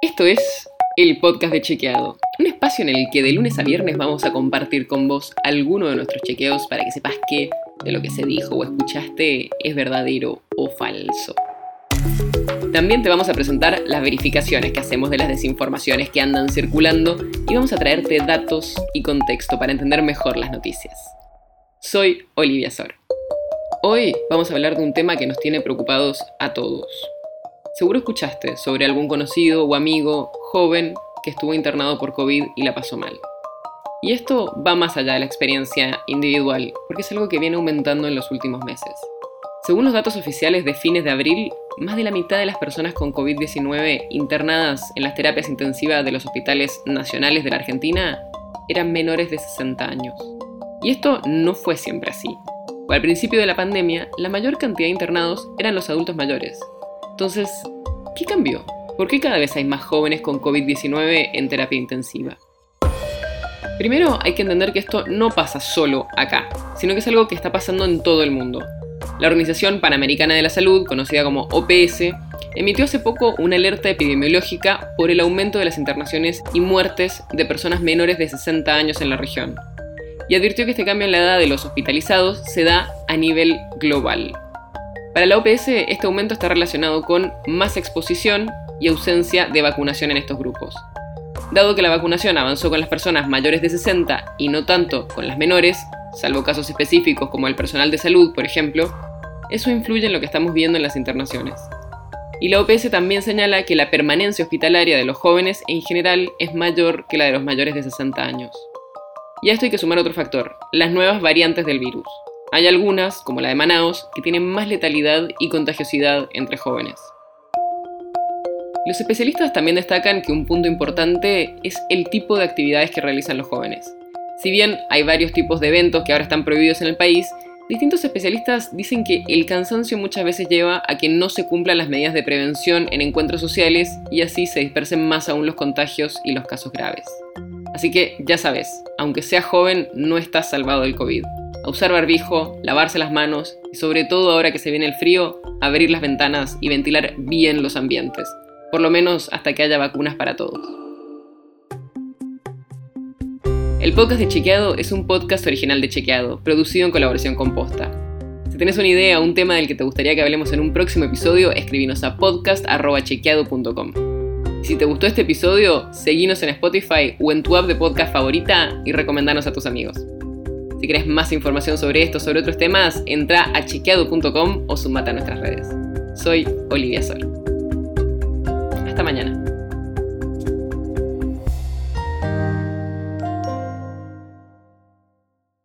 Esto es el podcast de Chequeado, un espacio en el que de lunes a viernes vamos a compartir con vos alguno de nuestros chequeos para que sepas que de lo que se dijo o escuchaste es verdadero o falso. También te vamos a presentar las verificaciones que hacemos de las desinformaciones que andan circulando y vamos a traerte datos y contexto para entender mejor las noticias. Soy Olivia Sor. Hoy vamos a hablar de un tema que nos tiene preocupados a todos. Seguro escuchaste sobre algún conocido o amigo joven que estuvo internado por COVID y la pasó mal. Y esto va más allá de la experiencia individual, porque es algo que viene aumentando en los últimos meses. Según los datos oficiales de fines de abril, más de la mitad de las personas con COVID-19 internadas en las terapias intensivas de los hospitales nacionales de la Argentina eran menores de 60 años. Y esto no fue siempre así. Al principio de la pandemia, la mayor cantidad de internados eran los adultos mayores, entonces, ¿qué cambió? ¿Por qué cada vez hay más jóvenes con COVID-19 en terapia intensiva? Primero hay que entender que esto no pasa solo acá, sino que es algo que está pasando en todo el mundo. La Organización Panamericana de la Salud, conocida como OPS, emitió hace poco una alerta epidemiológica por el aumento de las internaciones y muertes de personas menores de 60 años en la región. Y advirtió que este cambio en la edad de los hospitalizados se da a nivel global. Para la OPS, este aumento está relacionado con más exposición y ausencia de vacunación en estos grupos. Dado que la vacunación avanzó con las personas mayores de 60 y no tanto con las menores, salvo casos específicos como el personal de salud, por ejemplo, eso influye en lo que estamos viendo en las internaciones. Y la OPS también señala que la permanencia hospitalaria de los jóvenes en general es mayor que la de los mayores de 60 años. Y a esto hay que sumar otro factor, las nuevas variantes del virus. Hay algunas, como la de Manaus, que tienen más letalidad y contagiosidad entre jóvenes. Los especialistas también destacan que un punto importante es el tipo de actividades que realizan los jóvenes. Si bien hay varios tipos de eventos que ahora están prohibidos en el país, distintos especialistas dicen que el cansancio muchas veces lleva a que no se cumplan las medidas de prevención en encuentros sociales y así se dispersen más aún los contagios y los casos graves. Así que ya sabes, aunque seas joven, no estás salvado del COVID a usar barbijo, lavarse las manos y sobre todo ahora que se viene el frío, abrir las ventanas y ventilar bien los ambientes, por lo menos hasta que haya vacunas para todos. El podcast de Chequeado es un podcast original de Chequeado, producido en colaboración con Posta. Si tenés una idea o un tema del que te gustaría que hablemos en un próximo episodio, escribinos a podcast.chequeado.com. Si te gustó este episodio, seguinos en Spotify o en tu app de podcast favorita y recomendanos a tus amigos. Si querés más información sobre esto o sobre otros temas, entra a chequeado.com o sumate a nuestras redes. Soy Olivia Sol. Hasta mañana.